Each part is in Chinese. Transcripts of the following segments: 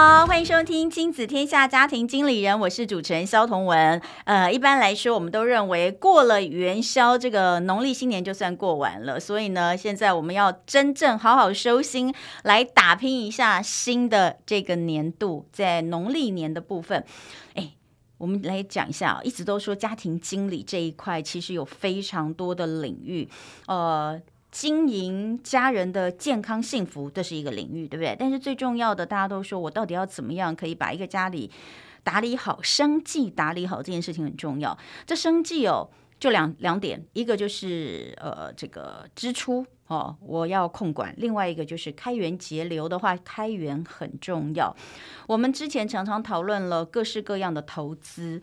好，欢迎收听《亲子天下家庭经理人》，我是主持人萧同文。呃，一般来说，我们都认为过了元宵，这个农历新年就算过完了。所以呢，现在我们要真正好好收心，来打拼一下新的这个年度，在农历年的部分。哎，我们来讲一下，一直都说家庭经理这一块，其实有非常多的领域，呃。经营家人的健康幸福，这是一个领域，对不对？但是最重要的，大家都说我到底要怎么样可以把一个家里打理好，生计打理好这件事情很重要。这生计哦，就两两点，一个就是呃这个支出哦，我要控管；另外一个就是开源节流的话，开源很重要。我们之前常常讨论了各式各样的投资，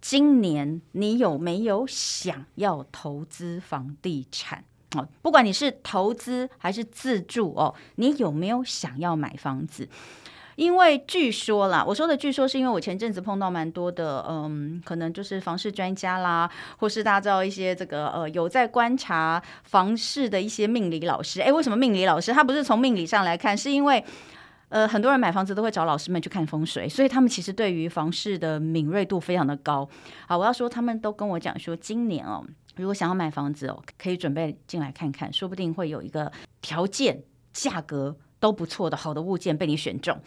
今年你有没有想要投资房地产？哦，不管你是投资还是自住哦，你有没有想要买房子？因为据说啦，我说的据说是因为我前阵子碰到蛮多的，嗯，可能就是房市专家啦，或是大家知道一些这个呃有在观察房市的一些命理老师。诶，为什么命理老师？他不是从命理上来看，是因为呃很多人买房子都会找老师们去看风水，所以他们其实对于房市的敏锐度非常的高。好，我要说他们都跟我讲说，今年哦。如果想要买房子哦，可以准备进来看看，说不定会有一个条件、价格都不错的好的物件被你选中。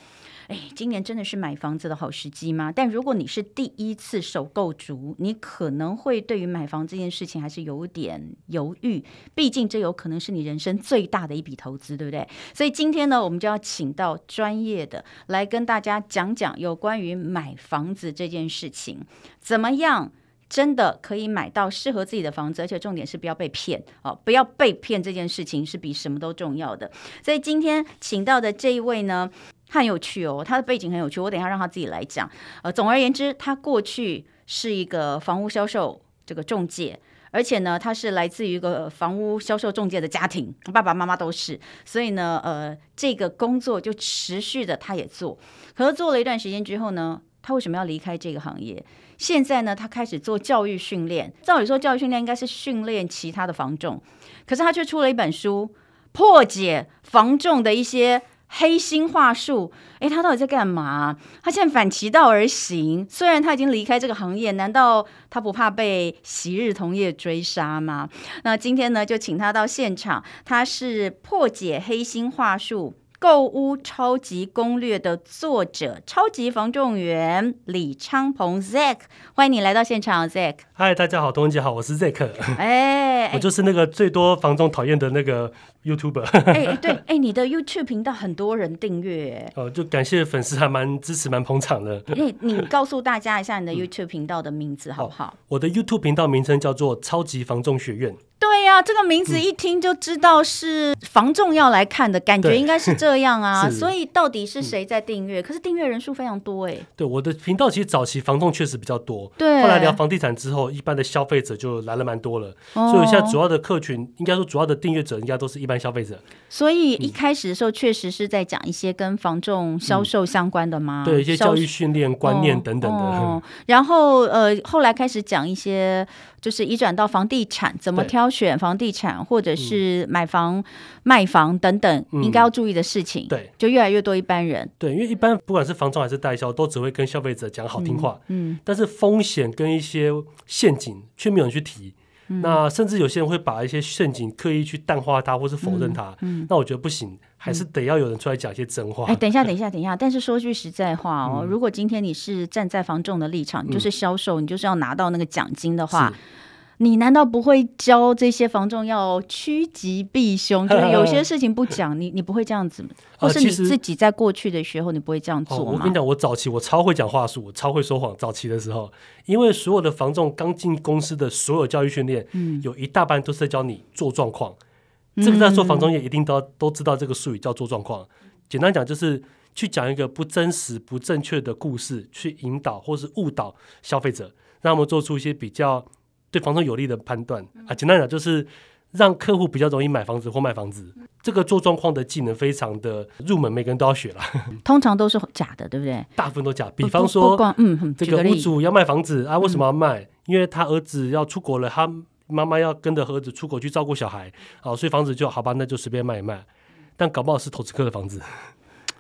哎，今年真的是买房子的好时机吗？但如果你是第一次首购族，你可能会对于买房这件事情还是有点犹豫，毕竟这有可能是你人生最大的一笔投资，对不对？所以今天呢，我们就要请到专业的来跟大家讲讲有关于买房子这件事情，怎么样？真的可以买到适合自己的房子，而且重点是不要被骗哦！不要被骗这件事情是比什么都重要的。所以今天请到的这一位呢，很有趣哦，他的背景很有趣，我等一下让他自己来讲。呃，总而言之，他过去是一个房屋销售这个中介，而且呢，他是来自于一个房屋销售中介的家庭，爸爸妈妈都是，所以呢，呃，这个工作就持续的他也做，可是做了一段时间之后呢，他为什么要离开这个行业？现在呢，他开始做教育训练。照理说，教育训练应该是训练其他的房仲，可是他却出了一本书，破解房仲的一些黑心话术。诶，他到底在干嘛？他现在反其道而行。虽然他已经离开这个行业，难道他不怕被昔日同业追杀吗？那今天呢，就请他到现场。他是破解黑心话术。购物超级攻略的作者，超级房仲员李昌鹏 Zack，欢迎你来到现场，Zack。嗨，大家好，东姐好，我是 Zack。哎，我就是那个最多房仲讨厌的那个 YouTuber。哎，对，哎，你的 YouTube 频道很多人订阅，哦，就感谢粉丝还蛮支持，蛮捧场的。哎，你 告诉大家一下你的 YouTube 频道的名字好不好？我的 YouTube 频道名称叫做超级防重学院。对呀、啊，这个名字一听就知道是防重要来看的感觉，应该是这样啊。所以到底是谁在订阅？嗯、可是订阅人数非常多哎。对，我的频道其实早期防重确实比较多，对。后来聊房地产之后，一般的消费者就来了蛮多了。哦、所以现在主要的客群，应该说主要的订阅者，应该都是一般消费者。所以一开始的时候，确实是在讲一些跟房仲销售相关的吗？嗯、对，一些教育训练观念等等的。哦哦、然后呃，后来开始讲一些。就是移转到房地产，怎么挑选房地产，或者是买房、嗯、卖房等等，应该要注意的事情。对，就越来越多一般人。对，因为一般不管是房仲还是代销，都只会跟消费者讲好听话。嗯，嗯，但是风险跟一些陷阱却没有人去提。嗯、那甚至有些人会把一些陷阱刻意去淡化它，或是否认它。那我觉得不行。还是得要有人出来讲一些真话。哎，等一下，等一下，等一下。但是说句实在话哦，嗯、如果今天你是站在房仲的立场，你就是销售，嗯、你就是要拿到那个奖金的话，你难道不会教这些房仲要趋吉避凶？就是有些事情不讲，你你不会这样子吗？或是你自己在过去的时候，你不会这样做吗？我跟你讲，我早期我超会讲话术，我超会说谎。早期的时候，因为所有的房仲刚进公司的所有教育训练，嗯，有一大半都是在教你做状况。这个在做房中业一定都要都知道这个术语叫做状况。简单讲就是去讲一个不真实、不正确的故事，去引导或是误导消费者，让他们做出一些比较对房东有利的判断啊。简单讲就是让客户比较容易买房子或卖房子。这个做状况的技能非常的入门，每个人都要学了。通常都是假的，对不对？大部分都假。比方说，嗯，这个屋主要卖房子啊，为什么要卖？因为他儿子要出国了，他妈妈要跟着儿子出国去照顾小孩，啊，所以房子就好吧，那就随便卖一卖。但搞不好是投资客的房子。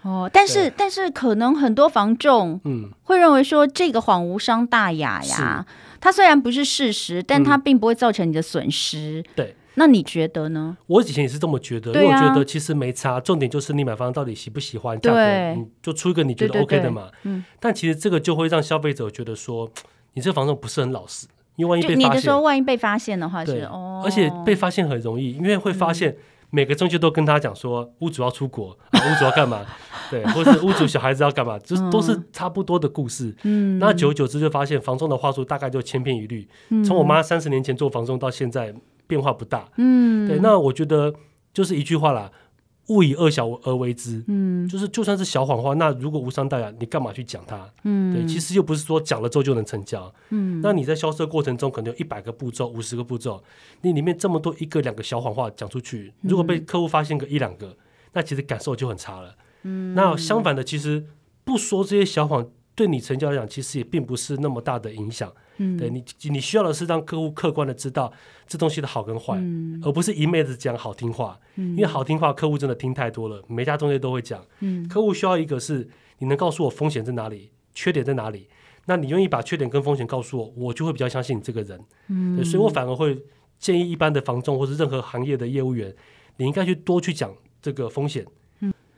哦，但是但是可能很多房仲嗯会认为说这个谎无伤大雅呀，它虽然不是事实，但它并不会造成你的损失。对。那你觉得呢？我以前也是这么觉得，因为我觉得其实没差，重点就是你买房到底喜不喜欢，价格你就出一个你觉得 OK 的嘛。嗯。但其实这个就会让消费者觉得说，你这个房仲不是很老实，因为万一被发现，你的时候万一被发现的话是哦，而且被发现很容易，因为会发现每个中介都跟他讲说，屋主要出国，屋主要干嘛，对，或是屋主小孩子要干嘛，就是都是差不多的故事。嗯。那久而久之就发现房仲的话术大概就千篇一律。从我妈三十年前做房仲到现在。变化不大，嗯，对，那我觉得就是一句话啦，勿以恶小而为之，嗯，就是就算是小谎话，那如果无伤大雅，你干嘛去讲它？嗯，对，其实又不是说讲了之后就能成交，嗯，那你在销售过程中可能有一百个步骤、五十个步骤，你里面这么多一个两个小谎话讲出去，如果被客户发现个一两个，那其实感受就很差了，嗯，那相反的，其实不说这些小谎，对你成交来讲，其实也并不是那么大的影响。嗯，对你，你需要的是让客户客观的知道这东西的好跟坏，嗯、而不是一昧的讲好听话。嗯、因为好听话客户真的听太多了，每家中介都会讲。嗯、客户需要一个是你能告诉我风险在哪里，缺点在哪里，那你愿意把缺点跟风险告诉我，我就会比较相信你这个人。嗯，所以我反而会建议一般的房仲或是任何行业的业务员，你应该去多去讲这个风险。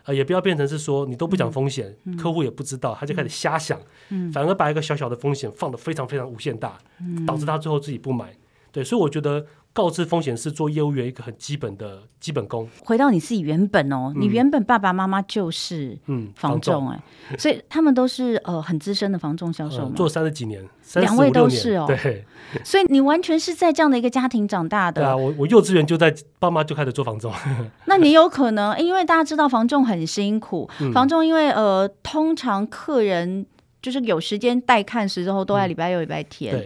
啊，也不要变成是说你都不讲风险，嗯、客户也不知道，他就开始瞎想，嗯、反而把一个小小的风险放得非常非常无限大，嗯、导致他最后自己不买。对，所以我觉得。告知风险是做业务员一个很基本的基本功。回到你自己原本哦，嗯、你原本爸爸妈妈就是嗯房仲哎，所以他们都是呃很资深的房仲销售嘛，做三十几年，两位都是哦，对，所以你完全是在这样的一个家庭长大的。对啊，我我幼稚园就在爸妈就开始做房仲。那你有可能因为大家知道房仲很辛苦，嗯、房仲因为呃通常客人就是有时间带看时之后都在礼拜六礼拜天。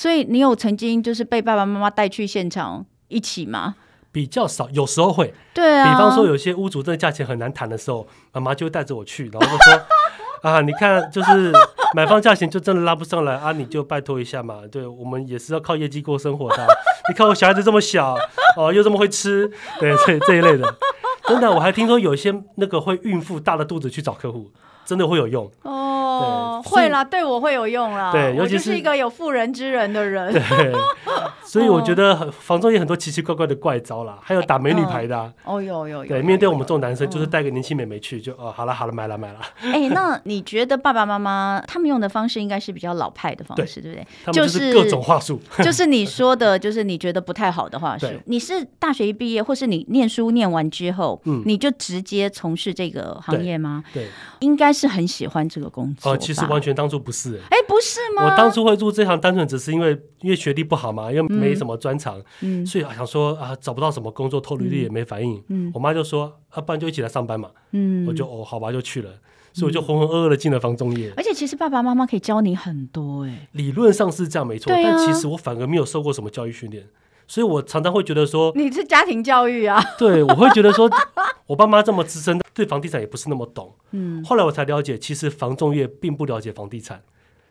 所以你有曾经就是被爸爸妈妈带去现场一起吗？比较少，有时候会。对啊。比方说有些屋主这个价钱很难谈的时候，妈妈就会带着我去，然后就说：“ 啊，你看，就是买方价钱就真的拉不上来啊，你就拜托一下嘛。对我们也是要靠业绩过生活的。你看我小孩子这么小哦，又这么会吃，对这这一类的。真的，我还听说有些那个会孕妇大了肚子去找客户。”真的会有用哦，会啦，对我会有用啦。对，尤其是一个有妇人之仁的人。对，所以我觉得房中也很多奇奇怪怪的怪招啦，还有打美女牌的。哦，有有有。对，面对我们这种男生，就是带个年轻美眉去，就哦，好了好了，买了买了。哎，那你觉得爸爸妈妈他们用的方式应该是比较老派的方式，对不对？就是各种话术，就是你说的，就是你觉得不太好的话术。你是大学一毕业，或是你念书念完之后，你就直接从事这个行业吗？对，应该是。是很喜欢这个工作哦，其实完全当初不是，哎，不是吗？我当初会入这行，单纯只是因为因为学历不好嘛，又没什么专长，嗯，所以想说啊，找不到什么工作，投履历也没反应，嗯，我妈就说，啊，不然就一起来上班嘛，嗯，我就哦，好吧，就去了，所以我就浑浑噩噩的进了房中业。而且其实爸爸妈妈可以教你很多，哎，理论上是这样没错，但其实我反而没有受过什么教育训练。所以我常常会觉得说，你是家庭教育啊？对，我会觉得说，我爸妈这么资深，对房地产也不是那么懂。嗯，后来我才了解，其实房仲业并不了解房地产。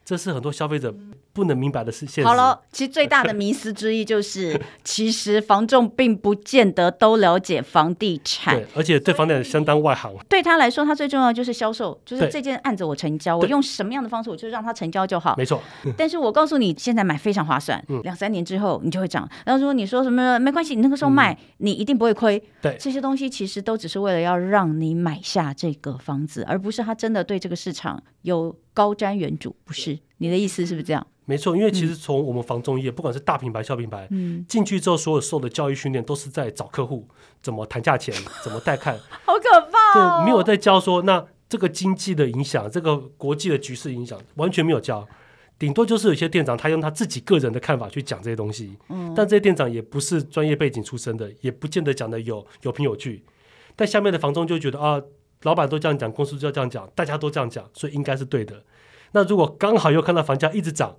这是很多消费者不能明白的是现实。好了，其实最大的迷思之一就是，其实房仲并不见得都了解房地产，对，而且对房地产相当外行。对他来说，他最重要的就是销售，就是这件案子我成交，我用什么样的方式，我就让他成交就好。没错。但是我告诉你，现在买非常划算，两三年之后你就会涨。然后如果你说什么没关系，你那个时候卖，你一定不会亏。对，这些东西其实都只是为了要让你买下这个房子，而不是他真的对这个市场有。高瞻远瞩，不是你的意思是不是这样？没错，因为其实从我们房中业，嗯、不管是大品牌、小品牌，嗯，进去之后，所有受的教育训练都是在找客户怎么谈价钱，怎么带看，好可怕、哦。对，没有在教说那这个经济的影响，这个国际的局势影响，完全没有教。顶多就是有些店长他用他自己个人的看法去讲这些东西，嗯，但这些店长也不是专业背景出身的，也不见得讲的有有凭有据。但下面的房东就觉得啊。老板都这样讲，公司就要这样讲，大家都这样讲，所以应该是对的。那如果刚好又看到房价一直涨，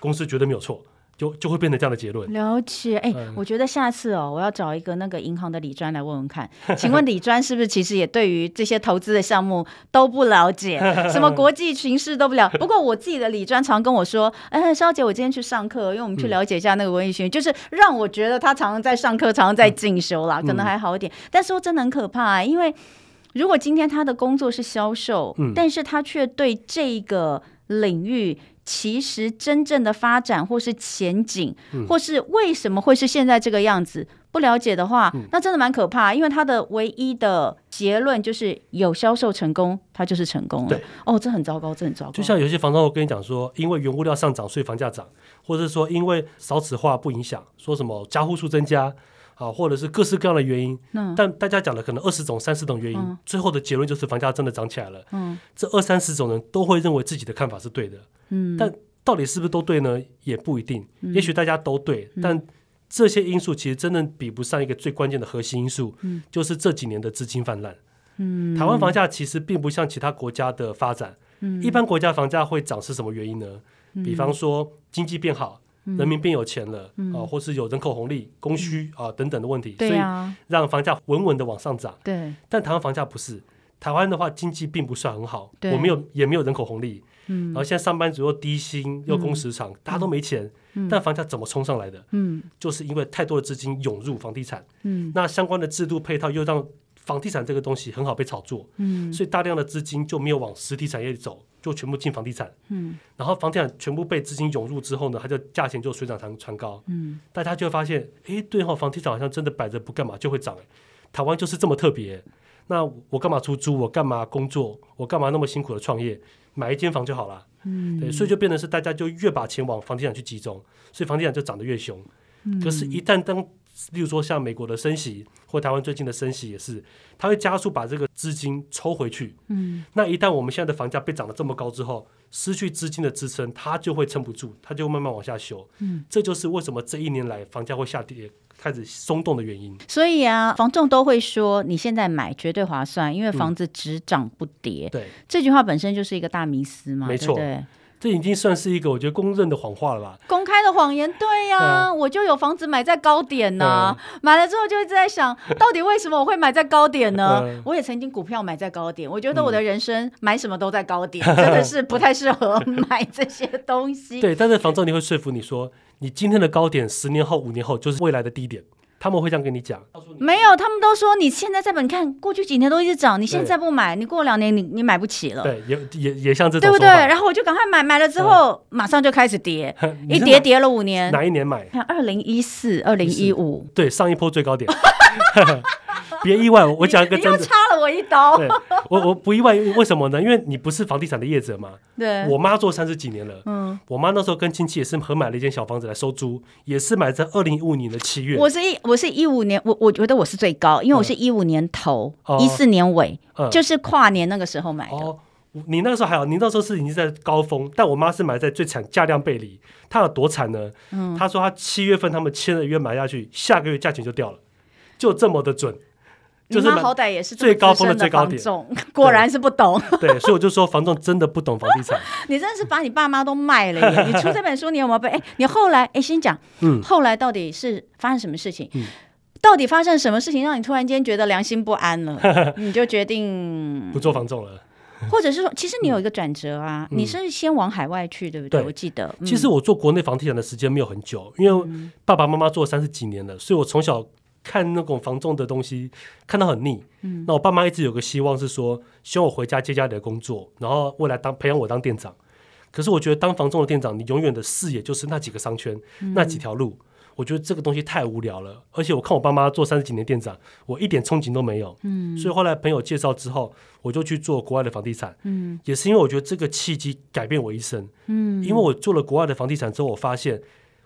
公司绝对没有错，就就会变成这样的结论。了解，哎、欸，嗯、我觉得下次哦，我要找一个那个银行的理专来问问看，请问理专是不是其实也对于这些投资的项目都不了解，什么国际形势都不了？不过我自己的理专常跟我说，哎、欸，萧姐，我今天去上课，因为我们去了解一下那个文艺学，嗯、就是让我觉得他常常在上课，常常在进修啦，嗯、可能还好一点。但是说真的很可怕、欸，因为如果今天他的工作是销售，嗯、但是他却对这个领域。其实真正的发展或是前景，嗯、或是为什么会是现在这个样子，不了解的话，嗯、那真的蛮可怕。因为他的唯一的结论就是有销售成功，他就是成功了。对哦，这很糟糕，这很糟糕。就像有些房东我跟你讲说，因为原物料上涨，所以房价涨，或者是说因为少子化不影响，说什么加户数增加。啊，或者是各式各样的原因，嗯、但大家讲的可能二十种、三十种原因，嗯、最后的结论就是房价真的涨起来了。嗯、这二三十种人都会认为自己的看法是对的，嗯、但到底是不是都对呢？也不一定。嗯、也许大家都对，嗯、但这些因素其实真的比不上一个最关键的核心因素，嗯、就是这几年的资金泛滥。嗯、台湾房价其实并不像其他国家的发展，嗯、一般国家房价会涨是什么原因呢？嗯、比方说经济变好。人民变有钱了，嗯、啊，或是有人口红利、供需、嗯、啊等等的问题，啊、所以让房价稳稳的往上涨。对，但台湾房价不是，台湾的话经济并不算很好，我没有也没有人口红利，嗯，然后现在上班族又低薪又工时长，嗯、大家都没钱，嗯、但房价怎么冲上来的？嗯，就是因为太多的资金涌入房地产，嗯，那相关的制度配套又让房地产这个东西很好被炒作，嗯，所以大量的资金就没有往实体产业里走。就全部进房地产，嗯，然后房地产全部被资金涌入之后呢，它就价钱就水涨船船高，嗯，大家就会发现，哎，对哈，房地产好像真的摆着不干嘛就会涨，台湾就是这么特别，那我干嘛出租？我干嘛工作？我干嘛那么辛苦的创业？买一间房就好了，嗯，对，所以就变成是大家就越把钱往房地产去集中，所以房地产就涨得越凶，嗯，可是，一旦当例如说像美国的升息，或台湾最近的升息也是，它会加速把这个资金抽回去。嗯，那一旦我们现在的房价被涨得这么高之后，失去资金的支撑，它就会撑不住，它就会慢慢往下修。嗯，这就是为什么这一年来房价会下跌，开始松动的原因。所以啊，房仲都会说，你现在买绝对划算，因为房子只涨不跌。嗯、对，这句话本身就是一个大迷思嘛，没错。对对这已经算是一个我觉得公认的谎话了吧？公开的谎言，对呀、啊，嗯、我就有房子买在高点呢、啊，嗯、买了之后就一直在想，到底为什么我会买在高点呢？嗯、我也曾经股票买在高点，我觉得我的人生买什么都在高点，嗯、真的是不太适合买这些东西。对，但是房仲你会说服你说，你今天的高点，十年后、五年后就是未来的低点。他们会这样跟你讲，没有，他们都说你现在在本，你看过去几年都一直涨，你现在不买，你过两年你你买不起了。对，也也也像这种，对不对？然后我就赶快买，买了之后马上就开始跌，一跌跌了五年。哪一年买？看二零一四、二零一五，对，上一波最高点。别意外，我讲一个真的，又插了我一刀。对，我我不意外，为什么呢？因为你不是房地产的业者嘛。对。我妈做三十几年了，嗯，我妈那时候跟亲戚也是合买了一间小房子来收租，也是买在二零一五年的七月。我是一我是一五年，我我觉得我是最高，因为我是一五年头，一四年尾，就是跨年那个时候买的。哦，你那个时候还好，你那时候是已经在高峰，但我妈是买在最惨价量背离，她有多惨呢？嗯，她说她七月份他们签了约买下去，下个月价钱就掉了，就这么的准。就是好歹也是最高峰的最高点，果然是不懂。对，所以我就说房仲真的不懂房地产。你真的是把你爸妈都卖了耶！你出这本书，你有没有被？哎，你后来哎，先讲，嗯，后来到底是发生什么事情？嗯，到底发生什么事情让你突然间觉得良心不安了？你就决定不做房仲了，或者是说，其实你有一个转折啊，你是先往海外去，对不对？我记得，其实我做国内房地产的时间没有很久，因为爸爸妈妈做了三十几年了，所以我从小。看那种房仲的东西，看到很腻。嗯，那我爸妈一直有个希望是说，希望我回家接家里的工作，然后未来当培养我当店长。可是我觉得当房仲的店长，你永远的视野就是那几个商圈，嗯、那几条路。我觉得这个东西太无聊了。而且我看我爸妈做三十几年店长，我一点憧憬都没有。嗯，所以后来朋友介绍之后，我就去做国外的房地产。嗯，也是因为我觉得这个契机改变我一生。嗯，因为我做了国外的房地产之后，我发现。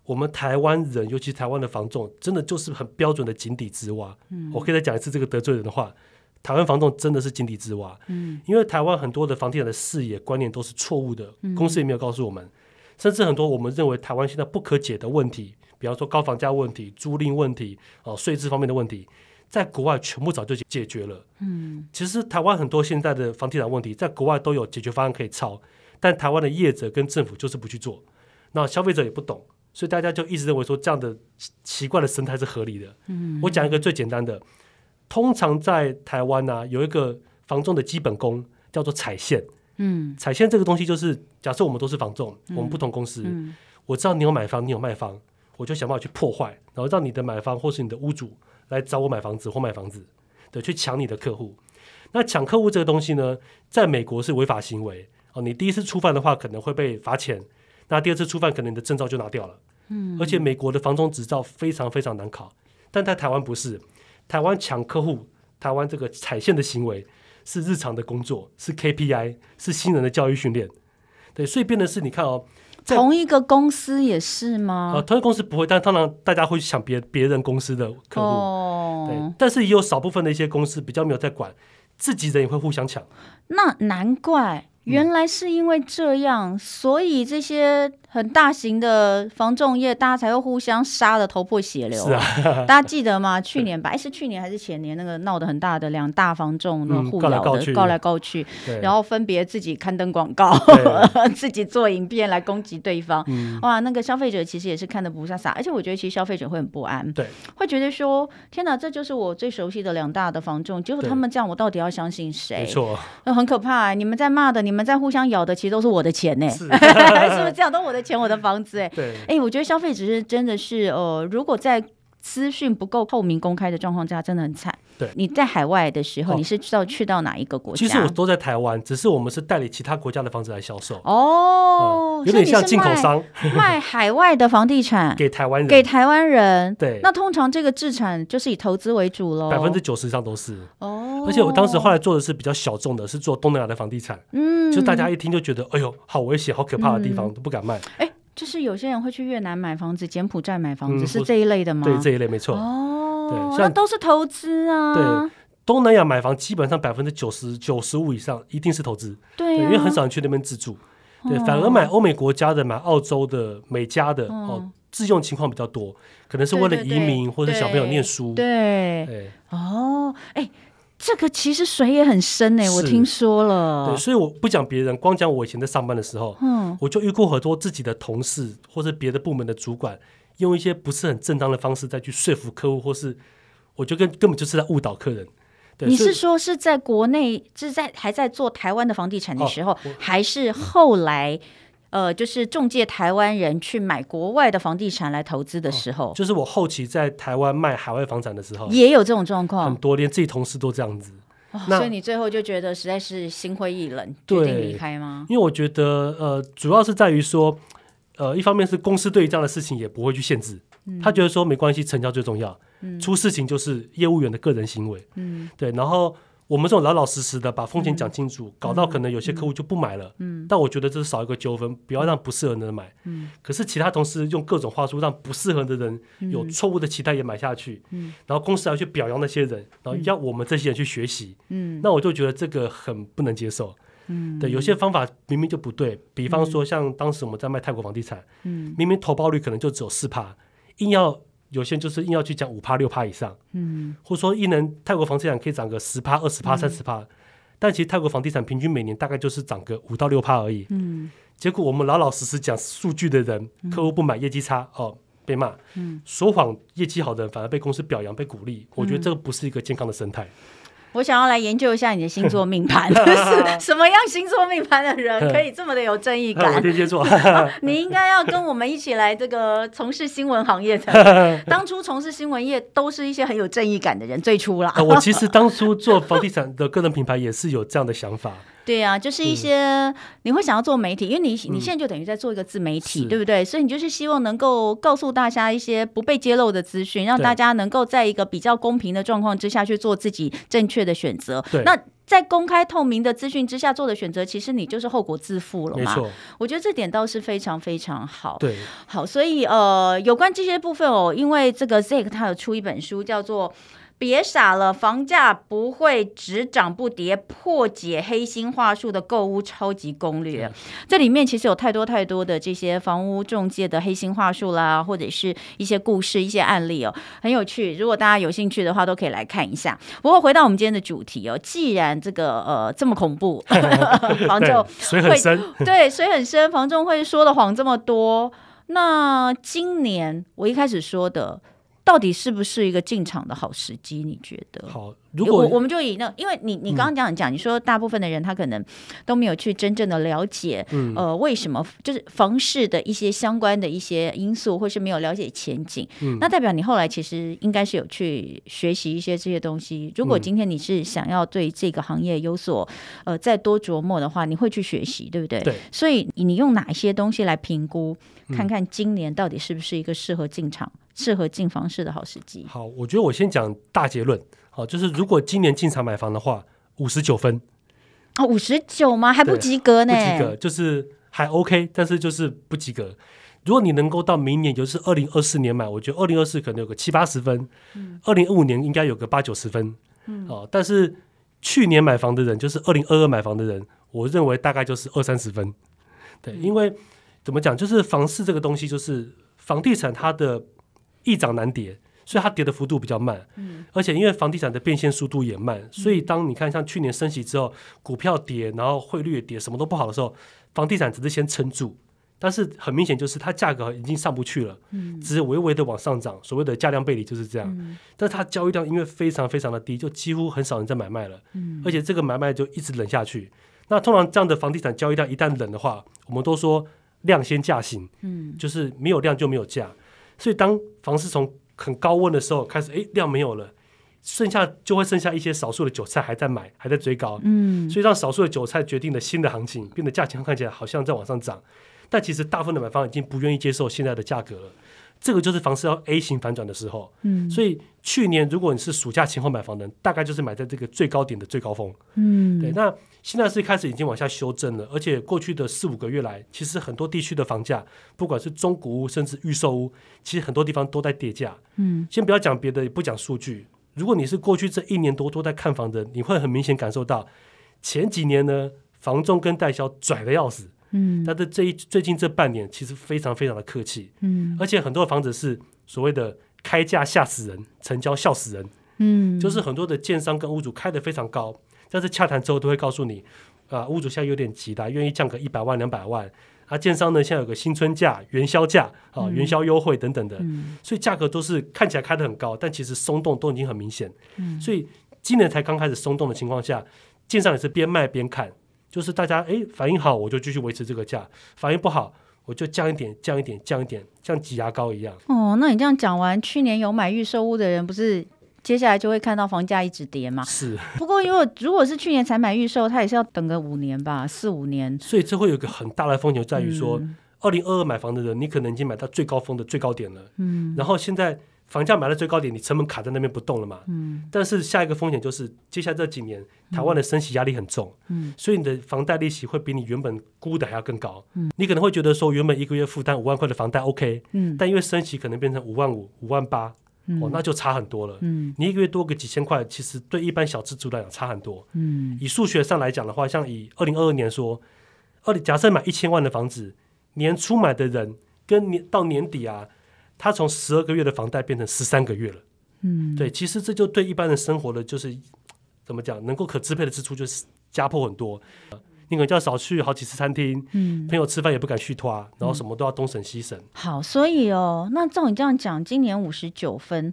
我们台湾人，尤其台湾的房仲，真的就是很标准的井底之蛙。嗯，我可以再讲一次这个得罪人的话，台湾房仲真的是井底之蛙。嗯，因为台湾很多的房地产的视野观念都是错误的，公司也没有告诉我们，甚至很多我们认为台湾现在不可解的问题，比方说高房价问题、租赁问题、哦税制方面的问题，在国外全部早就解决了。嗯，其实台湾很多现在的房地产问题，在国外都有解决方案可以抄，但台湾的业者跟政府就是不去做，那消费者也不懂。所以大家就一直认为说这样的奇怪的生态是合理的。嗯，我讲一个最简单的，通常在台湾呢、啊，有一个房仲的基本功叫做踩线。嗯，踩线这个东西就是，假设我们都是房仲，嗯、我们不同公司，嗯、我知道你有买房，你有卖房，我就想办法去破坏，然后让你的买方或是你的屋主来找我买房子或卖房子，对，去抢你的客户。那抢客户这个东西呢，在美国是违法行为哦。你第一次触犯的话，可能会被罚钱；那第二次触犯，可能你的证照就拿掉了。嗯，而且美国的房中执照非常非常难考，但在台湾不是。台湾抢客户，台湾这个踩线的行为是日常的工作，是 KPI，是新人的教育训练。对，所以变的是，你看哦。同一个公司也是吗？呃，同一个公司不会，但当然大家会抢别别人公司的客户。哦，对，但是也有少部分的一些公司比较没有在管，自己人也会互相抢。那难怪，原来是因为这样，嗯、所以这些。很大型的防重业，大家才会互相杀的头破血流。是啊，大家记得吗？去年吧，哎，是去年还是前年？那个闹得很大的两大房仲的互咬的，告来告去，然后分别自己刊登广告，自己做影片来攻击对方。哇，那个消费者其实也是看得不飒飒，而且我觉得其实消费者会很不安，对，会觉得说：天哪，这就是我最熟悉的两大的防重，结果他们这样，我到底要相信谁？没错，那很可怕。你们在骂的，你们在互相咬的，其实都是我的钱呢，是 不是这样？都我的。钱我的房子，哎，对，哎，我觉得消费者是真的是，呃，如果在资讯不够透明、公开的状况下，真的很惨。对，你在海外的时候，哦、你是知道去到哪一个国家？其实我都在台湾，只是我们是代理其他国家的房子来销售。哦、嗯，有点像进口商，卖海外的房地产给台湾人，给台湾人。对，那通常这个置产就是以投资为主喽，百分之九十以上都是。哦，而且我当时后来做的是比较小众的，是做东南亚的房地产。嗯，就大家一听就觉得，哎呦，好危险、好可怕的地方，嗯、都不敢卖。哎。就是有些人会去越南买房子，柬埔寨买房子，嗯、是这一类的吗？对，这一类没错。哦，对，那都是投资啊。对，东南亚买房基本上百分之九十九十五以上一定是投资。对、啊对，因为很少人去那边自住。对，哦、反而买欧美国家的、买澳洲的、美加的、嗯、哦，自用情况比较多，可能是为了移民或者小朋友念书。对，对，对，哦，哎。这个其实水也很深呢，我听说了。对，所以我不讲别人，光讲我以前在上班的时候，嗯，我就遇过很多自己的同事或者别的部门的主管，用一些不是很正当的方式再去说服客户，或是我觉得根根本就是在误导客人。你是说是在国内，是在还在做台湾的房地产的时候，哦、还是后来？呃，就是中介台湾人去买国外的房地产来投资的时候，哦，就是我后期在台湾卖海外房产的时候，也有这种状况，很多连自己同事都这样子。所以你最后就觉得实在是心灰意冷，决定离开吗？因为我觉得，呃，主要是在于说，呃，一方面是公司对于这样的事情也不会去限制，嗯、他觉得说没关系，成交最重要，嗯、出事情就是业务员的个人行为，嗯，对，然后。我们这种老老实实的把风险讲清楚，嗯、搞到可能有些客户就不买了。嗯，但我觉得这是少一个纠纷，不要让不适合的人买。嗯，可是其他同事用各种话术让不适合的人有错误的期待也买下去。嗯，然后公司还要去表扬那些人，然后要我们这些人去学习。嗯，那我就觉得这个很不能接受。嗯，对，有些方法明明就不对，比方说像当时我们在卖泰国房地产，嗯，明明投报率可能就只有四趴，硬要。有些人就是硬要去讲五趴六趴以上，嗯，或者说一年泰国房地产可以涨个十趴二十趴三十趴，嗯、但其实泰国房地产平均每年大概就是涨个五到六趴而已，嗯，结果我们老老实实讲数据的人，嗯、客户不买业绩差哦被骂，嗯，说谎业绩好的人反而被公司表扬被鼓励，我觉得这个不是一个健康的生态。我想要来研究一下你的星座命盘，是什么样星座命盘的人可以这么的有正义感？天蝎座，你应该要跟我们一起来这个从事新闻行业的。当初从事新闻业都是一些很有正义感的人，最初啦。我其实当初做房地产的个人品牌也是有这样的想法。对啊，就是一些你会想要做媒体，因为你你现在就等于在做一个自媒体，对不对？所以你就是希望能够告诉大家一些不被揭露的资讯，让大家能够在一个比较公平的状况之下去做自己正确的选择。对，那在公开透明的资讯之下做的选择，其实你就是后果自负了嘛。没错，我觉得这点倒是非常非常好。对，好，所以呃，有关这些部分哦，因为这个 Zack 他有出一本书叫做。别傻了，房价不会只涨不跌。破解黑心话术的购物超级攻略，这里面其实有太多太多的这些房屋中介的黑心话术啦，或者是一些故事、一些案例哦，很有趣。如果大家有兴趣的话，都可以来看一下。不过回到我们今天的主题哦，既然这个呃这么恐怖，房仲水很深，对，水很深，房仲会说的谎这么多。那今年我一开始说的。到底是不是一个进场的好时机？你觉得？好，如果我，我们就以那，因为你你刚刚讲讲，嗯、你说大部分的人他可能都没有去真正的了解，嗯、呃，为什么就是房市的一些相关的一些因素，或是没有了解前景，嗯、那代表你后来其实应该是有去学习一些这些东西。如果今天你是想要对这个行业有所呃再多琢磨的话，你会去学习，对不对？对。所以你用哪一些东西来评估，看看今年到底是不是一个适合进场？适合进房市的好时机。好，我觉得我先讲大结论。好，就是如果今年进场买房的话，五十九分。哦，五十九吗？还不及格呢？不及格，就是还 OK，但是就是不及格。如果你能够到明年，就是二零二四年买，我觉得二零二四可能有个七八十分，二零二五年应该有个八九十分。嗯，哦，但是去年买房的人，就是二零二二买房的人，我认为大概就是二三十分。对，因为怎么讲，就是房市这个东西，就是房地产它的。易涨难跌，所以它跌的幅度比较慢，嗯，而且因为房地产的变现速度也慢，所以当你看像去年升息之后，股票跌，然后汇率也跌，什么都不好的时候，房地产只是先撑住，但是很明显就是它价格已经上不去了，嗯，只是微微的往上涨，所谓的价量背离就是这样，嗯，但是它交易量因为非常非常的低，就几乎很少人在买卖了，嗯，而且这个买卖就一直冷下去，那通常这样的房地产交易量一旦冷的话，我们都说量先价行，嗯，就是没有量就没有价。所以，当房市从很高温的时候开始，哎，量没有了，剩下就会剩下一些少数的韭菜还在买，还在追高，嗯，所以让少数的韭菜决定了新的行情，变得价钱看起来好像在往上涨，但其实大部分的买方已经不愿意接受现在的价格了。这个就是房市要 A 型反转的时候，嗯，所以去年如果你是暑假前后买房的，大概就是买在这个最高点的最高峰，嗯，对。那现在是开始已经往下修正了，而且过去的四五个月来，其实很多地区的房价，不管是中古屋甚至预售屋，其实很多地方都在跌价，嗯。先不要讲别的，也不讲数据，如果你是过去这一年多都在看房的，你会很明显感受到前几年呢，房仲跟代销拽的要死。嗯，但是这一最近这半年其实非常非常的客气，嗯，而且很多的房子是所谓的开价吓死人，成交笑死人，嗯，就是很多的建商跟屋主开得非常高，但是洽谈之后都会告诉你，啊，屋主现在有点急的，愿意降个一百万两百万，啊，建商呢现在有个新春价、元宵价啊、元宵优惠等等的，嗯，所以价格都是看起来开得很高，但其实松动都已经很明显，嗯，所以今年才刚开始松动的情况下，建商也是边卖边看。就是大家哎反应好，我就继续维持这个价；反应不好，我就降一点、降一点、降一点，像挤牙膏一样。哦，那你这样讲完，去年有买预售屋的人，不是接下来就会看到房价一直跌吗？是。不过，如果如果是去年才买预售，他也是要等个五年吧，四五年。所以这会有一个很大的风险，在于说，二零二二买房的人，你可能已经买到最高峰的最高点了。嗯。然后现在。房价买到最高点，你成本卡在那边不动了嘛？嗯。但是下一个风险就是，接下来这几年台湾的升息压力很重，嗯，所以你的房贷利息会比你原本估的还要更高。嗯。你可能会觉得说，原本一个月负担五万块的房贷 OK，嗯，但因为升息可能变成五万五、五万八，哦，那就差很多了。嗯。你一个月多个几千块，其实对一般小资族来讲差很多。嗯。以数学上来讲的话，像以二零二二年说，二假设买一千万的房子，年初买的人跟年到年底啊。他从十二个月的房贷变成十三个月了，嗯，对，其实这就对一般人生活的就是怎么讲，能够可支配的支出就是加破很多。你可能就要少去好几次餐厅，嗯，朋友吃饭也不敢续拖，然后什么都要东省西省。好，所以哦，那照你这样讲，今年五十九分，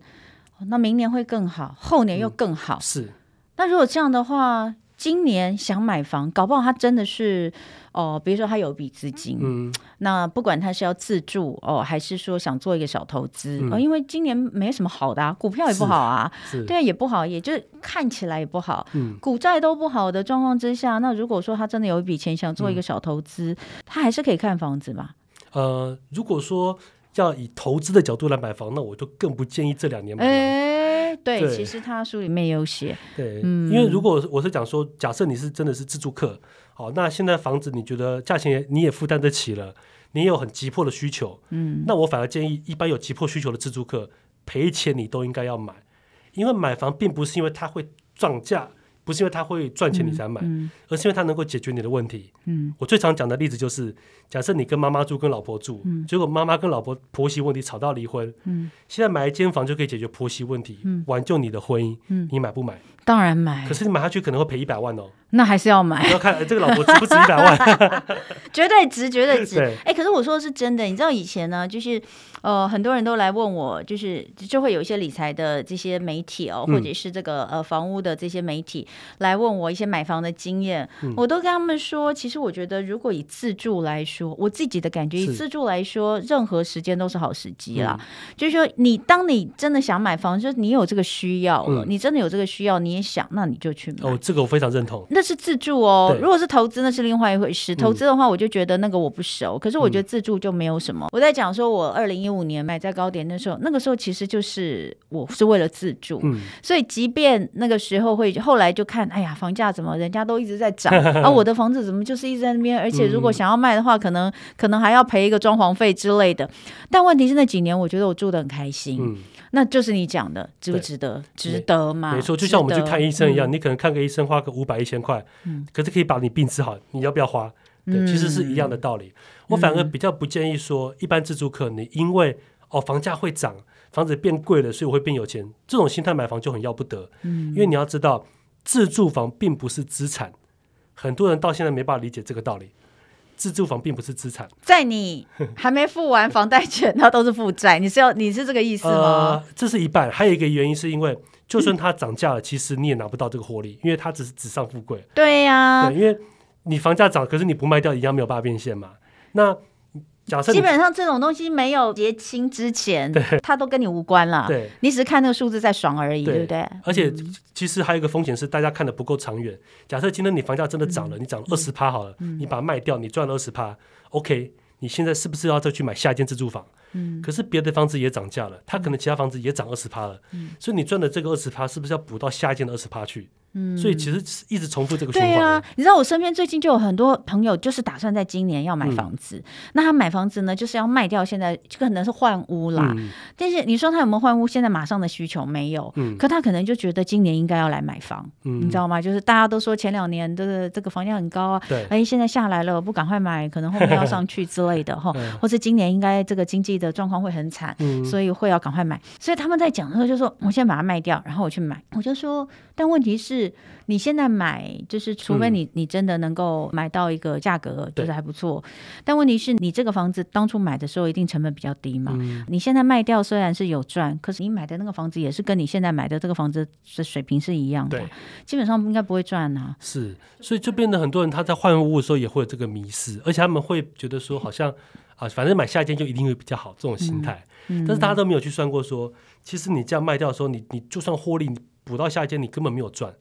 那明年会更好，后年又更好。嗯，是。那如果这样的话，今年想买房，搞不好他真的是。哦，比如说他有一笔资金，嗯，那不管他是要自住哦，还是说想做一个小投资，嗯，哦，因为今年没什么好的啊，股票也不好啊，对啊，也不好，也就是看起来也不好，嗯，股债都不好的状况之下，那如果说他真的有一笔钱想做一个小投资，嗯，他还是可以看房子吧？呃，如果说要以投资的角度来买房，那我就更不建议这两年买。哎，对，对，其实他书里面也有写，对，嗯，因为如果我是讲说，假设你是真的是自住客。好，那现在房子你觉得价钱你也负担得起了，你也有很急迫的需求，嗯，那我反而建议一般有急迫需求的自住客赔钱你都应该要买，因为买房并不是因为它会涨价，不是因为他会赚钱你才买，嗯嗯、而是因为他能够解决你的问题。嗯，我最常讲的例子就是，假设你跟妈妈住，跟老婆住，嗯、结果妈妈跟老婆婆媳问题吵到离婚，嗯，现在买一间房就可以解决婆媳问题，嗯、挽救你的婚姻，嗯，你买不买？当然买。可是你买下去可能会赔一百万哦。那还是要买，你要看这个老婆值不值一百万，绝对值，绝对值。对，哎，可是我说的是真的，你知道以前呢，就是呃，很多人都来问我，就是就会有一些理财的这些媒体哦，或者是这个呃房屋的这些媒体来问我一些买房的经验，嗯、我都跟他们说，其实我觉得如果以自住来说，我自己的感觉以自住来说，任何时间都是好时机啦。嗯、就是说，你当你真的想买房，就是你有这个需要了，嗯、你真的有这个需要，你也想，那你就去买。哦，这个我非常认同。那是自住哦，如果是投资，那是另外一回事。投资的话，我就觉得那个我不熟。嗯、可是我觉得自住就没有什么。嗯、我在讲说，我二零一五年买在高点的时候，那个时候其实就是我是为了自住，嗯、所以即便那个时候会后来就看，哎呀，房价怎么人家都一直在涨，啊，我的房子怎么就是一直在那边？而且如果想要卖的话，可能可能还要赔一个装潢费之类的。但问题是那几年，我觉得我住的很开心。嗯那就是你讲的值不值得？值得吗？没错，就像我们去看医生一样，嗯、你可能看个医生花个五百一千块，嗯、可是可以把你病治好，你要不要花？对，其实是一样的道理。嗯、我反而比较不建议说，一般自住客你因为哦房价会涨，房子变贵了，所以我会变有钱，这种心态买房就很要不得。嗯、因为你要知道，自住房并不是资产，很多人到现在没办法理解这个道理。自住房并不是资产，在你还没付完房贷钱，它都是负债。你是要你是这个意思吗？呃，这是一半，还有一个原因是因为，就算它涨价了，其实你也拿不到这个获利，因为它只是纸上富贵。对呀，对，因为你房价涨，可是你不卖掉，一样没有办法变现嘛。那假设基本上这种东西没有结清之前，对，它都跟你无关了。对，你只是看那个数字在爽而已，对。不对？而且其实还有一个风险是，大家看的不够长远。假设今天你房价真的涨了，你涨了二十趴好了，你把它卖掉，你赚了二十趴，OK，你现在是不是要再去买下一间自住房？嗯，可是别的房子也涨价了，它可能其他房子也涨二十趴了，所以你赚的这个二十趴是不是要补到下一间的二十趴去？嗯，所以其实一直重复这个循环。对啊，你知道我身边最近就有很多朋友，就是打算在今年要买房子。嗯、那他买房子呢，就是要卖掉现在，就可能是换屋啦。嗯、但是你说他有没有换屋？现在马上的需求没有。嗯。可他可能就觉得今年应该要来买房。嗯。你知道吗？就是大家都说前两年的这个房价很高啊。对。哎，现在下来了，不赶快买，可能后面要上去之类的 哈。或者今年应该这个经济的状况会很惨，嗯、所以会要赶快买。所以他们在讲的时候就说：“我现在把它卖掉，然后我去买。”我就说：“但问题是。”你现在买，就是除非你你真的能够买到一个价格，就是还不错。但问题是你这个房子当初买的时候，一定成本比较低嘛。你现在卖掉虽然是有赚，可是你买的那个房子也是跟你现在买的这个房子的水平是一样的，基本上应该不会赚啊。是，所以就变得很多人他在换屋的时候也会有这个迷失，而且他们会觉得说好像啊，反正买下一间就一定会比较好这种心态。但是大家都没有去算过说，其实你这样卖掉的时候，你你就算获利，你补到下一间你根本没有赚。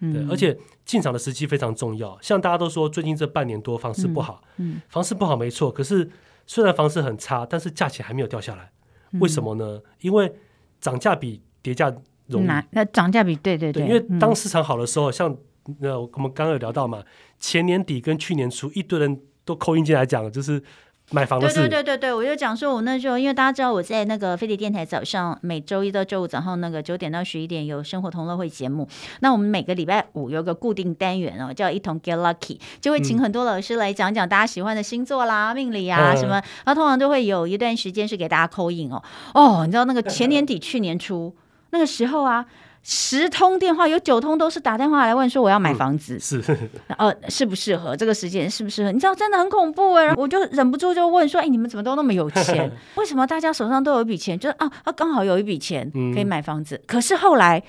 对，而且进场的时机非常重要。像大家都说，最近这半年多房市不好，嗯嗯、房市不好没错。可是虽然房市很差，但是价钱还没有掉下来，嗯、为什么呢？因为涨价比跌价容易。那涨价比对对对，对，因为当市场好的时候，嗯、像那我们刚刚有聊到嘛，前年底跟去年初，一堆人都扣音进来讲，就是。买房的事，对对对对对，我就讲说，我那时候因为大家知道我在那个飞碟电台早上每周一到周五早上那个九点到十一点有生活同乐会节目，那我们每个礼拜五有个固定单元哦，叫一同 get lucky，就会请很多老师来讲讲大家喜欢的星座啦、命理啊什么，然后通常都会有一段时间是给大家 call in 哦，哦，你知道那个前年底去年初那个时候啊。十通电话有九通都是打电话来问说我要买房子，是，呃，适不适合这个时间适不适合？你知道真的很恐怖哎，我就忍不住就问说，哎，你们怎么都那么有钱？为什么大家手上都有一笔钱？就是啊，啊刚好有一笔钱可以买房子。可是后来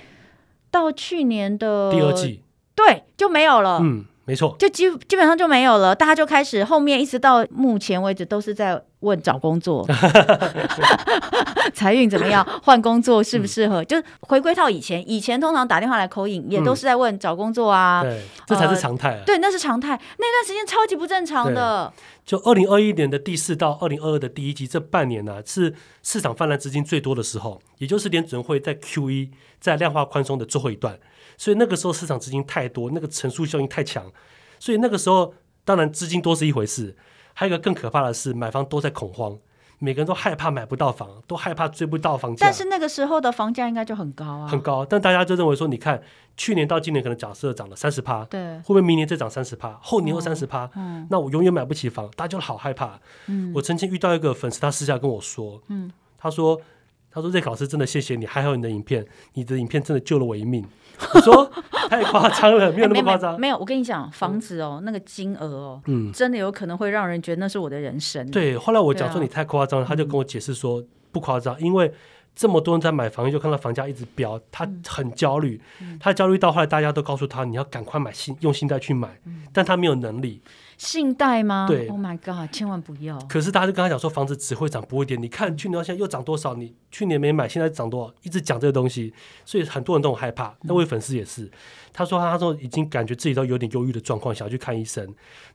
到去年的第二季，对，就没有了。嗯，没错，就基基本上就没有了。大家就开始后面一直到目前为止都是在。问找工作，财运怎么样？换工作适不适合？嗯、就回归到以前，以前通常打电话来 call in，也都是在问找工作啊。对，这才是常态、啊呃。对，那是常态。那段时间超级不正常的。就二零二一年的第四到二零二二的第一季，这半年呢、啊，是市场泛滥资金最多的时候，也就是联准会在 Q 一在量化宽松的最后一段，所以那个时候市场资金太多，那个乘数效应太强，所以那个时候当然资金多是一回事。还有一个更可怕的是，买方都在恐慌，每个人都害怕买不到房，都害怕追不到房价。但是那个时候的房价应该就很高啊，很高。但大家就认为说，你看去年到今年可能假设涨了三十趴，对，会不会明年再涨三十趴，后年又三十趴？哦嗯、那我永远买不起房，大家就好害怕。嗯、我曾经遇到一个粉丝，他私下跟我说，嗯、他说，他说 Zack 老师真的谢谢你，还好你的影片，你的影片真的救了我一命。我说 太夸张了，没有那么夸张、欸。没有，我跟你讲，房子哦，嗯、那个金额哦，嗯，真的有可能会让人觉得那是我的人生。对，后来我讲说你太夸张了，啊、他就跟我解释说不夸张，嗯、因为这么多人在买房，就看到房价一直飙，他很焦虑，嗯、他焦虑到后来大家都告诉他，你要赶快买信，用信贷去买，嗯、但他没有能力。信贷吗？对，Oh my God，千万不要。可是大家就跟他讲说，房子只会涨不会跌。你看去年到现在又涨多少？你去年没买，现在涨多少？一直讲这个东西，所以很多人都很害怕。那位粉丝也是，嗯、他说他说已经感觉自己都有点忧郁的状况，想要去看医生，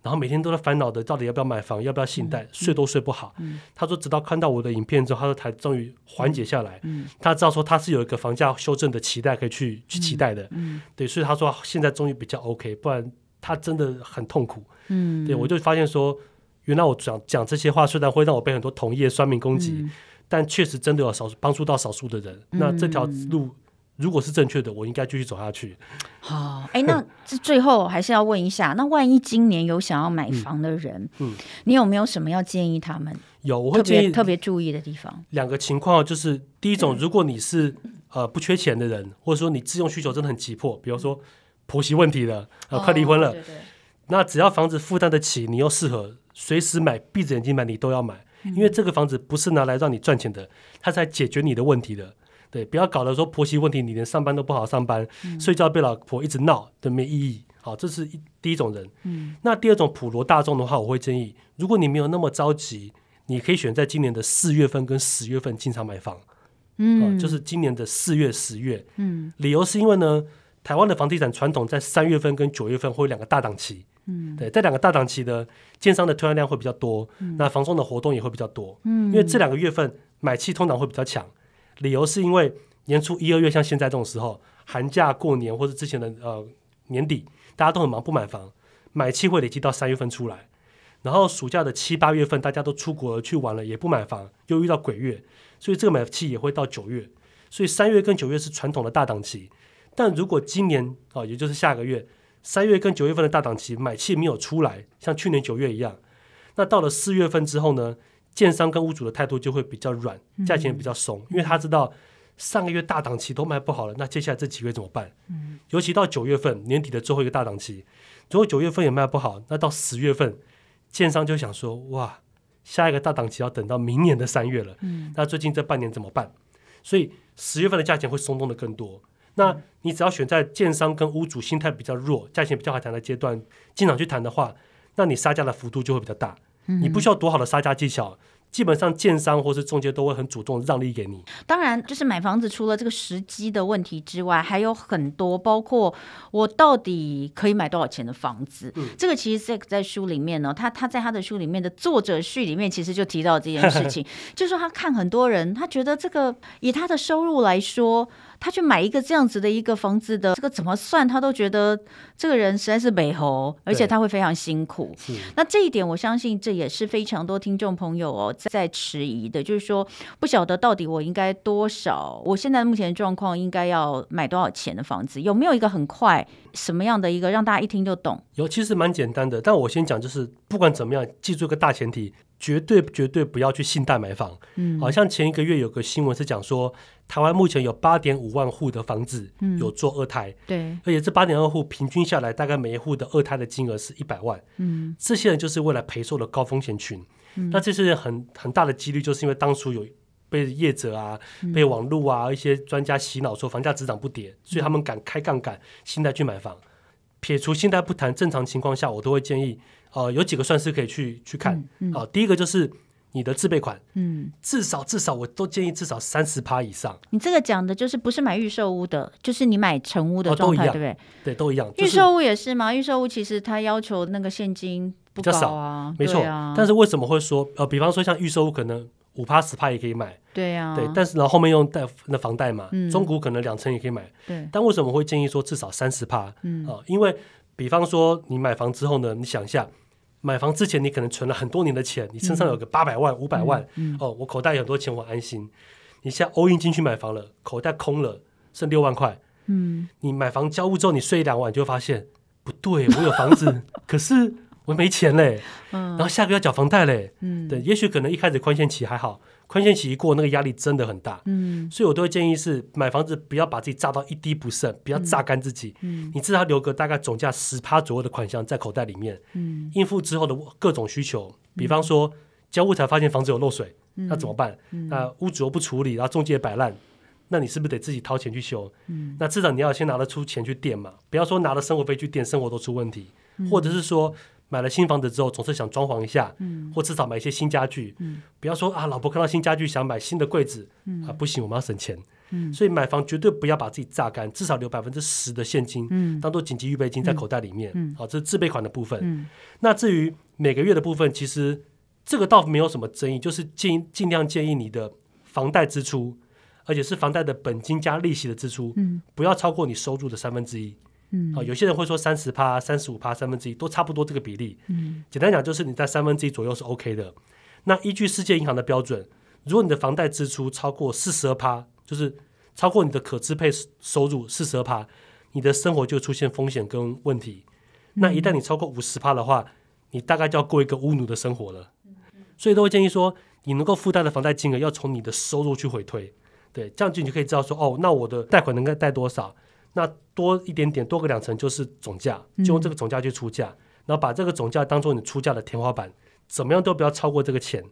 然后每天都在烦恼的到底要不要买房，要不要信贷，嗯、睡都睡不好。嗯、他说直到看到我的影片之后，他说才终于缓解下来。嗯、他知道说他是有一个房价修正的期待可以去去期待的。嗯嗯、对，所以他说现在终于比较 OK，不然。他真的很痛苦，嗯，对，我就发现说，原来我讲讲这些话，虽然会让我被很多同业酸民攻击，嗯、但确实真的有少数帮助到少数的人。嗯、那这条路如果是正确的，我应该继续走下去。好，哎，那这最后还是要问一下，那万一今年有想要买房的人，嗯，嗯你有没有什么要建议他们？有，我会建议特别注意的地方。两个情况就是，第一种，如果你是呃不缺钱的人，或者说你自用需求真的很急迫，比如说。婆媳问题了，呃，快离婚了，哦、对对，那只要房子负担得起，你又适合，随时买，闭着眼睛买，你都要买，嗯、因为这个房子不是拿来让你赚钱的，它是来解决你的问题的。对，不要搞得说婆媳问题，你连上班都不好上班，嗯、睡觉被老婆一直闹，都没意义。好，这是一第一种人。嗯、那第二种普罗大众的话，我会建议，如果你没有那么着急，你可以选在今年的四月份跟十月份进场买房。嗯，就是今年的四月、十月。嗯，理由是因为呢。台湾的房地产传统在三月份跟九月份会有两个大档期，嗯，对，这两个大档期的建商的推案量会比较多，嗯、那房仲的活动也会比较多，嗯，因为这两个月份买气通常会比较强，理由是因为年初一二月像现在这种时候，寒假过年或者之前的呃年底，大家都很忙不买房，买气会累积到三月份出来，然后暑假的七八月份大家都出国去玩了也不买房，又遇到鬼月，所以这个买气也会到九月，所以三月跟九月是传统的大档期。但如果今年啊，也就是下个月三月跟九月份的大档期买气没有出来，像去年九月一样，那到了四月份之后呢，建商跟屋主的态度就会比较软，价钱也比较松，嗯、因为他知道上个月大档期都卖不好了，那接下来这几个月怎么办？嗯、尤其到九月份年底的最后一个大档期，如果九月份也卖不好，那到十月份建商就想说，哇，下一个大档期要等到明年的三月了，嗯、那最近这半年怎么办？所以十月份的价钱会松动的更多。那你只要选在建商跟屋主心态比较弱、价钱比较好谈的阶段进场去谈的话，那你杀价的幅度就会比较大。嗯、你不需要多好的杀价技巧。基本上，建商或是中介都会很主动让利给你。当然，就是买房子除了这个时机的问题之外，还有很多，包括我到底可以买多少钱的房子。嗯、这个其实 Zack 在书里面呢，他他在他的书里面的作者序里面，其实就提到这件事情，就是说他看很多人，他觉得这个以他的收入来说，他去买一个这样子的一个房子的这个怎么算，他都觉得这个人实在是美猴，而且他会非常辛苦。那这一点，我相信这也是非常多听众朋友哦。在迟疑的，就是说不晓得到底我应该多少，我现在目前的状况应该要买多少钱的房子？有没有一个很快什么样的一个让大家一听就懂？有，其实蛮简单的。但我先讲，就是不管怎么样，记住一个大前提，绝对绝对不要去信贷买房。嗯，好像前一个月有个新闻是讲说，台湾目前有八点五万户的房子有做二胎，嗯、对，而且这八点二户平均下来，大概每一户的二胎的金额是一百万。嗯，这些人就是未来赔售的高风险群。嗯、那这是很很大的几率，就是因为当初有被业者啊、嗯、被网络啊一些专家洗脑说房价只涨不跌，所以他们敢开杠杆，信贷去买房。撇除信贷不谈，正常情况下我都会建议，呃，有几个算式可以去去看。好、嗯嗯呃，第一个就是你的自备款，嗯，至少至少我都建议至少三十趴以上。你这个讲的就是不是买预售屋的，就是你买成屋的状态，哦、对不对？对，都一样。预售屋也是吗？预售屋其实它要求那个现金。比较少啊，没错。啊、但是为什么会说呃，比方说像预售屋可能五趴十趴也可以买，对呀、啊，对。但是呢，后面用贷那房贷嘛，嗯、中古可能两成也可以买，对。但为什么会建议说至少三十趴？嗯啊、呃，因为比方说你买房之后呢，你想一下，买房之前你可能存了很多年的钱，你身上有个八百万、五百万，哦，我口袋有很多钱，我安心。你现在 all in 进去买房了，口袋空了，剩六万块。嗯，你买房交屋之后，你睡一两晚，你就会发现不对，我有房子，可是我没钱嘞。嗯，然后下个月要缴房贷嘞。嗯，对，也许可能一开始宽限期还好，宽限期一过，那个压力真的很大。嗯，所以我都会建议是买房子不要把自己榨到一滴不剩，不要榨干自己。嗯，你至少留个大概总价十趴左右的款项在口袋里面。嗯，应付之后的各种需求，比方说交屋才发现房子有漏水。那怎么办？嗯、那屋主又不处理，然后中介摆烂，那你是不是得自己掏钱去修？嗯、那至少你要先拿得出钱去垫嘛，不要说拿了生活费去垫，生活都出问题。嗯、或者是说买了新房子之后，总是想装潢一下，嗯、或至少买一些新家具。嗯、不要说啊，老婆看到新家具想买新的柜子，嗯、啊，不行，我们要省钱。嗯、所以买房绝对不要把自己榨干，至少留百分之十的现金，嗯、当做紧急预备金在口袋里面。好、嗯好啊，这是自备款的部分。嗯、那至于每个月的部分，其实。这个倒没有什么争议，就是尽尽量建议你的房贷支出，而且是房贷的本金加利息的支出，嗯、不要超过你收入的三分之一。嗯、啊，有些人会说三十趴、三十五趴、三分之一都差不多这个比例。嗯、简单讲就是你在三分之一左右是 OK 的。那依据世界银行的标准，如果你的房贷支出超过四十二趴，就是超过你的可支配收入四十二趴，你的生活就出现风险跟问题。嗯、那一旦你超过五十趴的话，你大概就要过一个乌奴的生活了。所以都会建议说，你能够负担的房贷金额要从你的收入去回推，对，这样子你就可以知道说，哦，那我的贷款能够贷多少？那多一点点，多个两成就是总价，就用这个总价去出价，嗯、然后把这个总价当做你出价的天花板，怎么样都不要超过这个钱。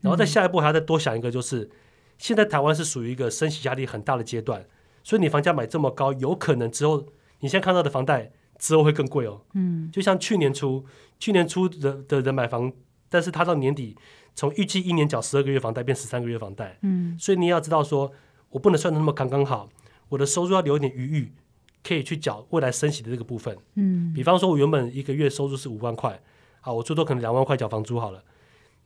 然后在下一步还要再多想一个，就是、嗯、现在台湾是属于一个升息压力很大的阶段，所以你房价买这么高，有可能之后你现在看到的房贷之后会更贵哦。嗯，就像去年初，去年初的的人买房。但是他到年底，从预计一年缴十二个月房贷变十三个月房贷，嗯，所以你要知道说，我不能算的那么刚刚好，我的收入要留一点余裕，可以去缴未来升息的这个部分，嗯，比方说我原本一个月收入是五万块，啊，我最多可能两万块缴房租好了，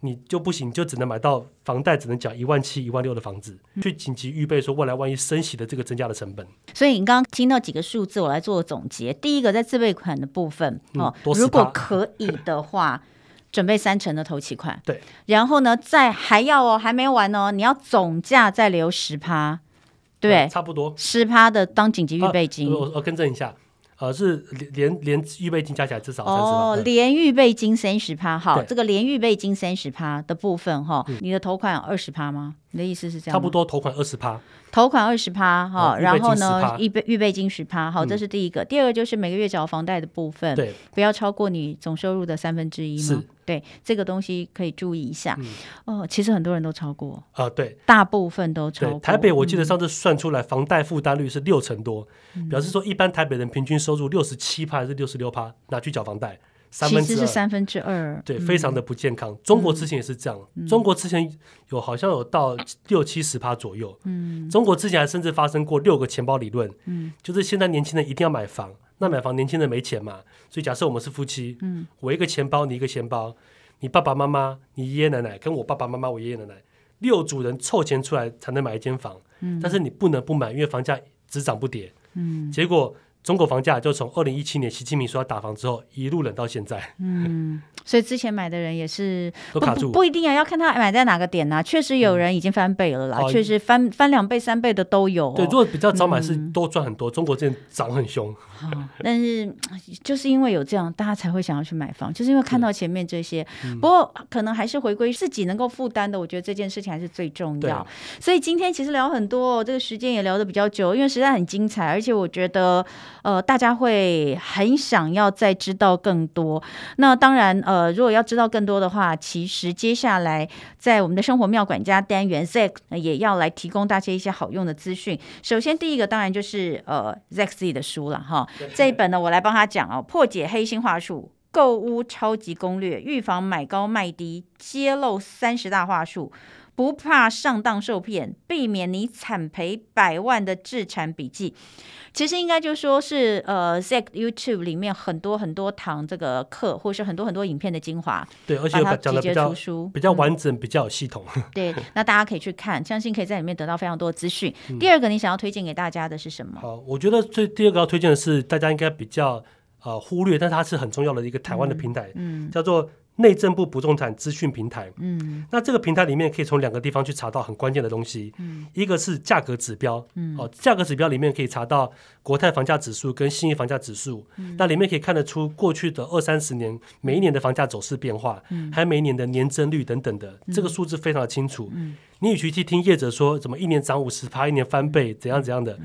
你就不行，就只能买到房贷只能缴一万七、一万六的房子，嗯、去紧急预备说未来万一升息的这个增加的成本。所以你刚刚听到几个数字，我来做个总结。第一个在自备款的部分，哦，嗯、如果可以的话。准备三成的头期款，对，然后呢，再还要哦，还没完哦，你要总价再留十趴，对，嗯、差不多十趴的当紧急预备金。啊、我我更正一下，呃，是连连预备金加起来至少三十趴。哦，嗯、连预备金三十趴，好，这个连预备金三十趴的部分哈，嗯、你的头款有二十趴吗？你的意思是这样？差不多头款二十趴。头款二十趴哈，然后呢，预备预备金十趴，好，嗯、这是第一个。第二个就是每个月缴房贷的部分，对，不要超过你总收入的三分之一嘛。是，对，这个东西可以注意一下。嗯、哦，其实很多人都超过啊、呃，对，大部分都超过。台北我记得上次算出来，房贷负担率是六成多，嗯、表示说一般台北人平均收入六十七趴还是六十六趴拿去缴房贷。三分之其实是三分之二，对，非常的不健康。中国之前也是这样，中国之前有好像有到六七十趴左右。嗯，中国之前还甚至发生过六个钱包理论。嗯，就是现在年轻人一定要买房，那买房年轻人没钱嘛，所以假设我们是夫妻，嗯，我一个钱包，你一个钱包，你爸爸妈妈，你爷爷奶奶跟我爸爸妈妈，我爷爷奶奶，六组人凑钱出来才能买一间房。嗯，但是你不能不买，因为房价只涨不跌。嗯，结果。中国房价就从二零一七年习近平说要打房之后，一路冷到现在。嗯，所以之前买的人也是都卡住，不，不一定啊，要看他买在哪个点呐、啊。确实有人已经翻倍了啦，嗯、确实翻翻两倍、三倍的都有、哦。对，如果比较早买是多赚很多。嗯、中国之前涨很凶，但是就是因为有这样，大家才会想要去买房，就是因为看到前面这些。嗯、不过可能还是回归自己能够负担的，我觉得这件事情还是最重要。所以今天其实聊很多、哦，这个时间也聊得比较久，因为实在很精彩，而且我觉得。呃，大家会很想要再知道更多。那当然，呃，如果要知道更多的话，其实接下来在我们的生活妙管家单元，Zack 也要来提供大家一些好用的资讯。首先，第一个当然就是呃，Zack 自己的书了哈。这一本呢，我来帮他讲哦，《破解黑心话术：购物超级攻略》，预防买高卖低，揭露三十大话术。不怕上当受骗，避免你惨赔百万的自产笔记，其实应该就说是呃，Zack YouTube 里面很多很多堂这个课，或是很多很多影片的精华。对，而且讲的比较比较完整，嗯、比较有系统。对，那大家可以去看，相信可以在里面得到非常多的资讯。嗯、第二个，你想要推荐给大家的是什么？好，我觉得最第二个要推荐的是大家应该比较呃忽略，但是它是很重要的一个台湾的平台，嗯，叫做。内政部不动产资讯平台，嗯，那这个平台里面可以从两个地方去查到很关键的东西，嗯，一个是价格指标，嗯，哦，价格指标里面可以查到国泰房价指数跟新义房价指数，嗯，那里面可以看得出过去的二三十年每一年的房价走势变化，嗯，还有每一年的年增率等等的，嗯，这个数字非常的清楚，嗯，你与其去听业者说怎么一年涨五十趴，一年翻倍怎样怎样的，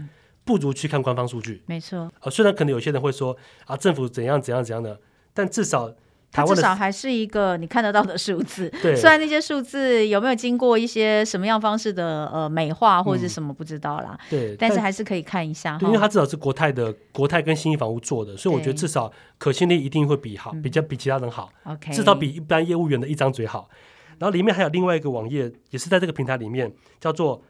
不如去看官方数据，没错，呃，虽然可能有些人会说啊，政府怎样怎样怎样的，但至少。它至少还是一个你看得到的数字，对，虽然那些数字有没有经过一些什么样方式的呃美化或者是什么不知道啦，嗯、对，但是还是可以看一下，因为它至少是国泰的国泰跟新一房屋做的，所以我觉得至少可信力一定会比好，比较比其他人好，OK，至少比一般业务员的一张嘴好。然后里面还有另外一个网页，也是在这个平台里面叫做。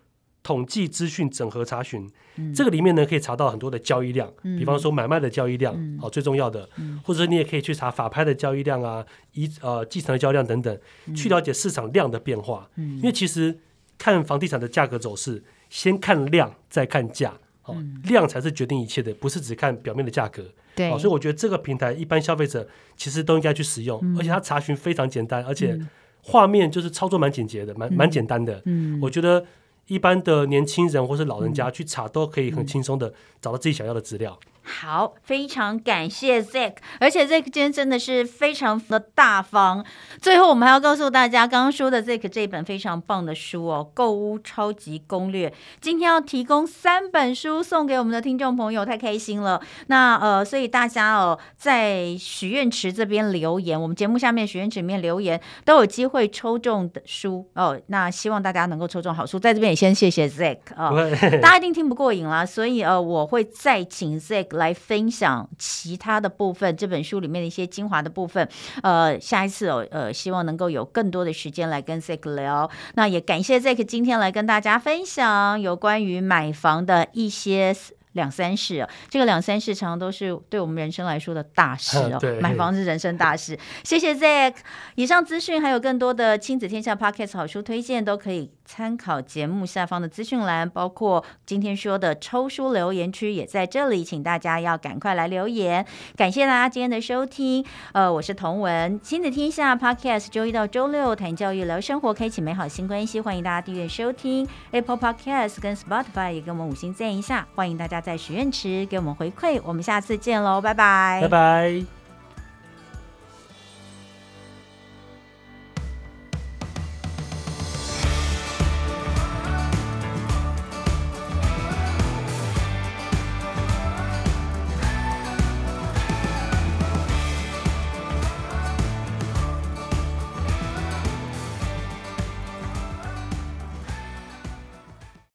统计资讯整合查询，嗯、这个里面呢可以查到很多的交易量，嗯、比方说买卖的交易量，嗯、哦最重要的，嗯、或者你也可以去查法拍的交易量啊，一呃继承的交易量等等，嗯、去了解市场量的变化。嗯、因为其实看房地产的价格走势，先看量再看价，哦，嗯、量才是决定一切的，不是只看表面的价格。对、哦，所以我觉得这个平台一般消费者其实都应该去使用，嗯、而且它查询非常简单，而且画面就是操作蛮简洁的，蛮蛮简单的。嗯，我觉得。一般的年轻人或是老人家去查，都可以很轻松的找到自己想要的资料。好，非常感谢 Zack，而且 Zack 今天真的是非常的大方。最后，我们还要告诉大家，刚刚说的 Zack 这本非常棒的书哦，《购物超级攻略》，今天要提供三本书送给我们的听众朋友，太开心了。那呃，所以大家哦，在许愿池这边留言，我们节目下面许愿池里面留言，都有机会抽中的书哦。那希望大家能够抽中好书，在这边也先谢谢 Zack 啊，哦、大家一定听不过瘾啦，所以呃，我会再请 Zack。来分享其他的部分，这本书里面的一些精华的部分。呃，下一次哦，呃，希望能够有更多的时间来跟 Zack 聊。那也感谢 Zack 今天来跟大家分享有关于买房的一些两三事，这个两三事常常都是对我们人生来说的大事哦。对买房是人生大事。谢谢 Zack。以上资讯还有更多的亲子天下 Podcast 好书推荐，都可以参考节目下方的资讯栏，包括今天说的抽书留言区也在这里，请大家要赶快来留言。感谢大家今天的收听。呃，我是童文，亲子天下 Podcast 周一到周六谈教育、聊生活，开启美好新关系。欢迎大家订阅收听 Apple Podcast 跟 Spotify，也给我们五星赞一下。欢迎大家。在许愿池给我们回馈，我们下次见喽，拜拜，拜拜。